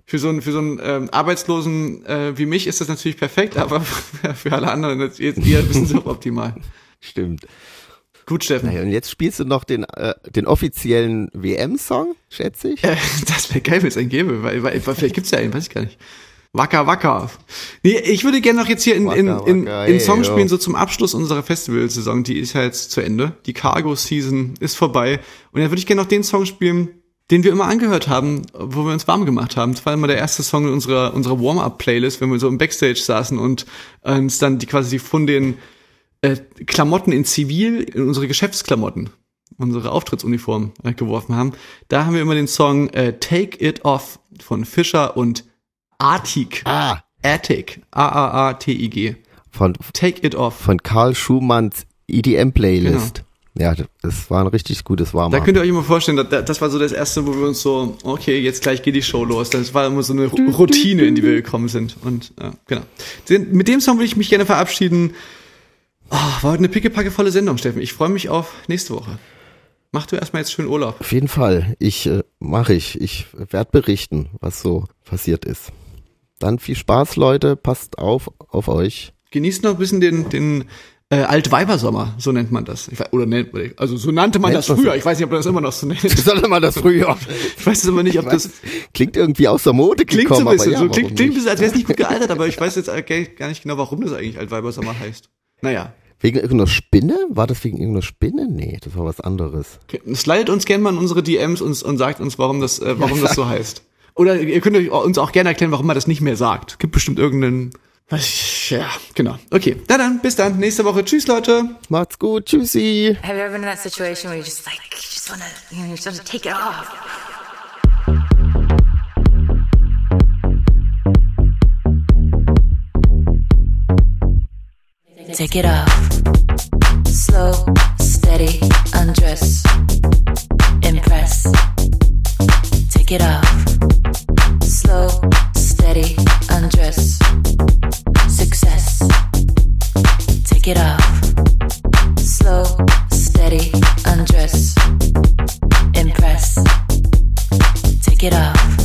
Für so einen, für so einen ähm, Arbeitslosen äh, wie mich ist das natürlich perfekt, aber für alle anderen jetzt eher ein bisschen suboptimal. Stimmt. Gut, Steffen. Naja, und jetzt spielst du noch den, äh, den offiziellen WM-Song, schätze ich. Äh, das wäre geil, wenn es einen gäbe, weil, weil, weil vielleicht gibt's ja einen, weiß ich gar nicht. Wacker, wacker. Nee, ich würde gerne noch jetzt hier in, in, in, in Song spielen, so zum Abschluss unserer Festivalsaison. Die ist ja jetzt zu Ende. Die Cargo-Season ist vorbei. Und dann würde ich gerne noch den Song spielen, den wir immer angehört haben, wo wir uns warm gemacht haben. Das war immer der erste Song in unserer, unserer Warm-Up-Playlist, wenn wir so im Backstage saßen und uns dann die quasi von den äh, Klamotten in Zivil, in unsere Geschäftsklamotten, unsere Auftrittsuniform äh, geworfen haben. Da haben wir immer den Song äh, Take It Off von Fischer und Artig. Ah, Attic. A-A-A-T-I-G. von, Take It Off. von Karl Schumanns EDM-Playlist. Ja, das war ein richtig gutes warm Da könnt ihr euch immer vorstellen, das, das war so das erste, wo wir uns so, okay, jetzt gleich geht die Show los. Das war immer so eine Routine, in die wir gekommen sind. Und ja, genau. Mit dem Song würde ich mich gerne verabschieden. Oh, war heute eine pickepackevolle Sendung, Steffen. Ich freue mich auf nächste Woche. Mach du erstmal jetzt schön Urlaub. Auf jeden Fall. Ich äh, mache ich. Ich werde berichten, was so passiert ist. Dann viel Spaß, Leute. Passt auf auf euch. Genießt noch ein bisschen den, den äh, Altweibersommer, so nennt man das. Weiß, oder nennt man, also so nannte man Nennt das man früher. so. Ich weiß nicht, ob man das immer noch so nennt. Sollte mal das früher. Ich weiß es aber nicht, ob das Klingt irgendwie aus der Mode klingt gekommen, so ein bisschen, ja, so klingt, klingt ein bisschen, als wäre es nicht gut gealtert, aber ich weiß jetzt gar nicht genau, warum das eigentlich Altweibersommer heißt. Naja. Wegen irgendeiner Spinne? War das wegen irgendeiner Spinne? Nee, das war was anderes. Okay. Slidet uns gerne mal in unsere DMs und, und sagt uns, warum das, äh, warum das so heißt. Oder ihr könnt euch uns auch gerne erklären, warum man das nicht mehr sagt. Gibt bestimmt irgendeinen, ja, genau. Okay, na dann, bis dann, nächste Woche. Tschüss, Leute. Macht's gut. Tschüssi. Have you ever been in that situation where you just like, you just wanna, you know, you just wanna take it off? Take it off. Slow, steady, undress. Impress. Take it off. slow, steady undress. Success. Take it off. Slow, steady undress. Impress. Take it off.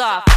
Off.